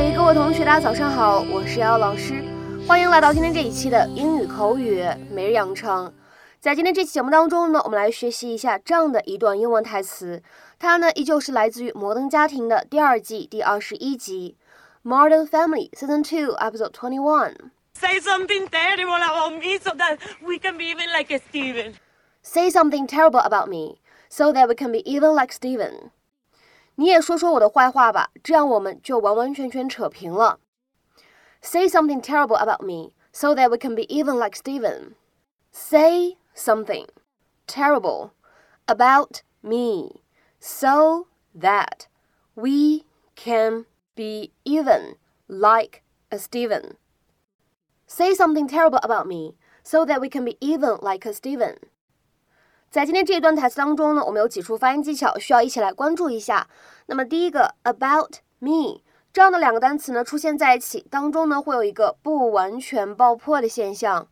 嗨，各位同学，大家早上好，我是瑶瑶老师，欢迎来到今天这一期的英语口语每日养成。在今天这期节目当中呢，我们来学习一下这样的一段英文台词，它呢依旧是来自于《摩登家庭》的第二季第二十一集，《Modern Family Season Two Episode Twenty One》。Say something terrible about me so that we can be even like Steven. Say something terrible about me so that we can be even like Steven. 你也说说我的坏话吧，这样我们就完完全全扯平了。Say something terrible about me so that we can be even like Steven. Say something terrible about me so that we can be even like a Steven. Say something terrible about me so that we can be even like a Steven. 在今天这一段台词当中呢，我们有几处发音技巧需要一起来关注一下。那么第一个 about me 这样的两个单词呢出现在一起当中呢，会有一个不完全爆破的现象。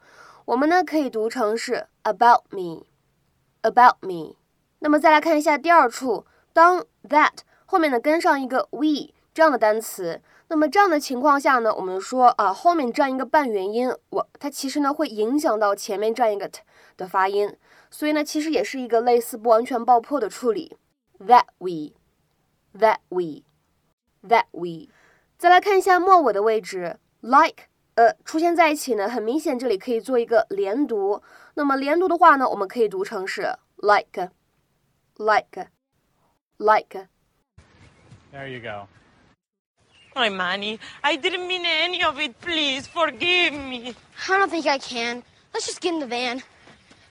我们呢可以读成是 about me，about me。那么再来看一下第二处，当 that 后面呢跟上一个 we 这样的单词，那么这样的情况下呢，我们说啊后面这样一个半元音，我它其实呢会影响到前面这样一个 t 的发音。所以呢，其实也是一个类似不完全爆破的处理。That we, that we, that we。再来看一下末尾的位置，like 呃出现在一起呢，很明显这里可以做一个连读。那么连读的话呢，我们可以读成是 like, like, like。There you go. Hi, Manny. I didn't mean any of it. Please forgive me. I don't think I can. Let's just get in the van.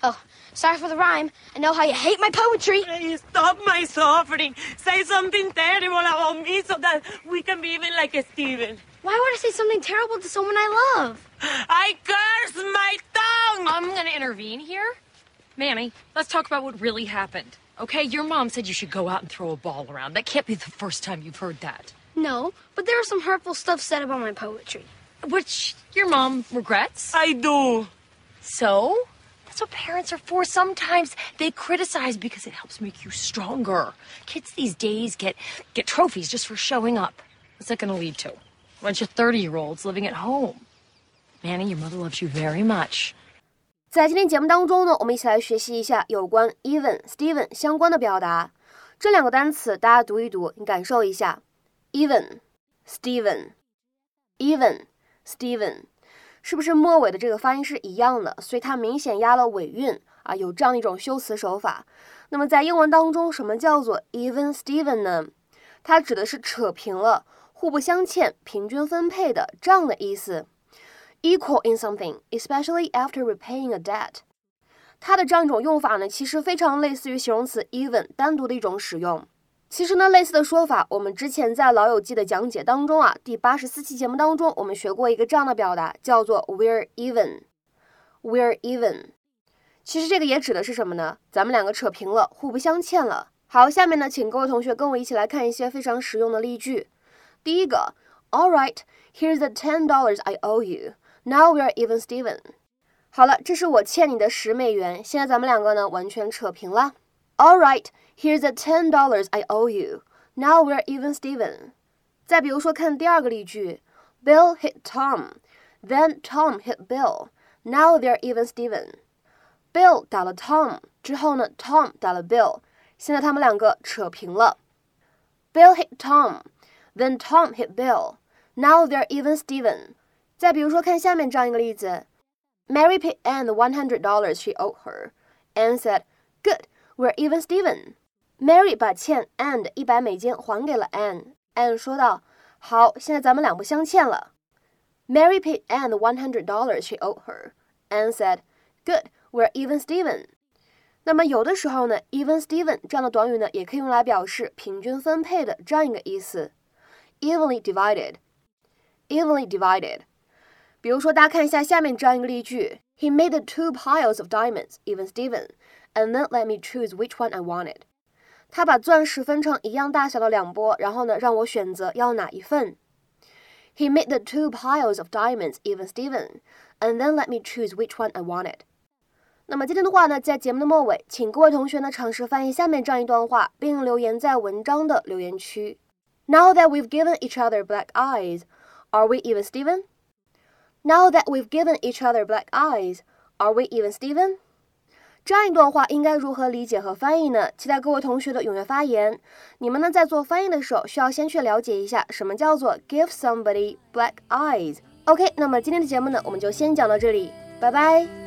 Oh, sorry for the rhyme. I know how you hate my poetry. Please stop my suffering. Say something terrible about me so that we can be even like a Steven. Why would I say something terrible to someone I love? I curse my tongue. I'm going to intervene here. Manny, let's talk about what really happened. Okay, your mom said you should go out and throw a ball around. That can't be the first time you've heard that. No, but there was some hurtful stuff said about my poetry. Which your mom regrets. I do. So? That's what parents are for. Sometimes they criticize because it helps make you stronger. Kids these days get get trophies just for showing up. What's that going to lead to? A bunch of 30-year-olds living at home. Manny, your mother loves you very much. 在今天节目当中呢，我们一起来学习一下有关 even、Steven 相关的表达。这两个单词大家读一读，你感受一下。even、Steven、even、Steven， 是不是末尾的这个发音是一样的？所以它明显压了尾韵啊，有这样一种修辞手法。那么在英文当中，什么叫做 even Steven 呢？它指的是扯平了、互不相欠、平均分配的这样的意思。equal in something, especially after repaying a debt。它的这样一种用法呢，其实非常类似于形容词 even 单独的一种使用。其实呢，类似的说法，我们之前在《老友记》的讲解当中啊，第八十四期节目当中，我们学过一个这样的表达，叫做 "We're even." We're even。其实这个也指的是什么呢？咱们两个扯平了，互不相欠了。好，下面呢，请各位同学跟我一起来看一些非常实用的例句。第一个，All right, here's the ten dollars I owe you. Now we're even, Steven. 好了，这是我欠你的十美元，现在咱们两个呢完全扯平了。All right, here's the ten dollars I owe you. Now we're even, Steven. 再比如说，看第二个例句，Bill hit Tom, then Tom hit Bill. Now they're even, Steven. Bill 打了 Tom 之后呢，Tom 打了 Bill，现在他们两个扯平了。Bill hit Tom, then Tom hit Bill. Now they're even, Steven. 再比如说，看下面这样一个例子，Mary paid Anne the one hundred dollars she owed her. Anne said, "Good, were even Steven。Mary 把欠 Anne 一百美金还给了 Anne。Anne 说道：“好，现在咱们两不相欠了。” Mary paid Anne the one hundred dollars she owed her. Anne said, "Good, we're even, Steven." 那么有的时候呢，even Steven 这样的短语呢，也可以用来表示平均分配的这样一个意思。Evenly divided, evenly divided。比如说，大家看一下下面这样一个例句：He made the two piles of diamonds, even Steven, and then let me choose which one I wanted. 他把钻石分成一样大小的两波，然后呢，让我选择要哪一份。He made the two piles of diamonds, even Steven, and then let me choose which one I wanted. 那么今天的话呢，在节目的末尾，请各位同学呢尝试翻译下面这样一段话，并留言在文章的留言区。 Now that we've given each other black eyes, are we even Steven? Now that we've given each other black eyes, are we even Steven? 这样一段话应该如何理解和翻译呢？期待各位同学的踊跃发言。你们呢在做翻译的时候，需要先去了解一下什么叫做 give somebody black eyes。OK，那么今天的节目呢，我们就先讲到这里，拜拜。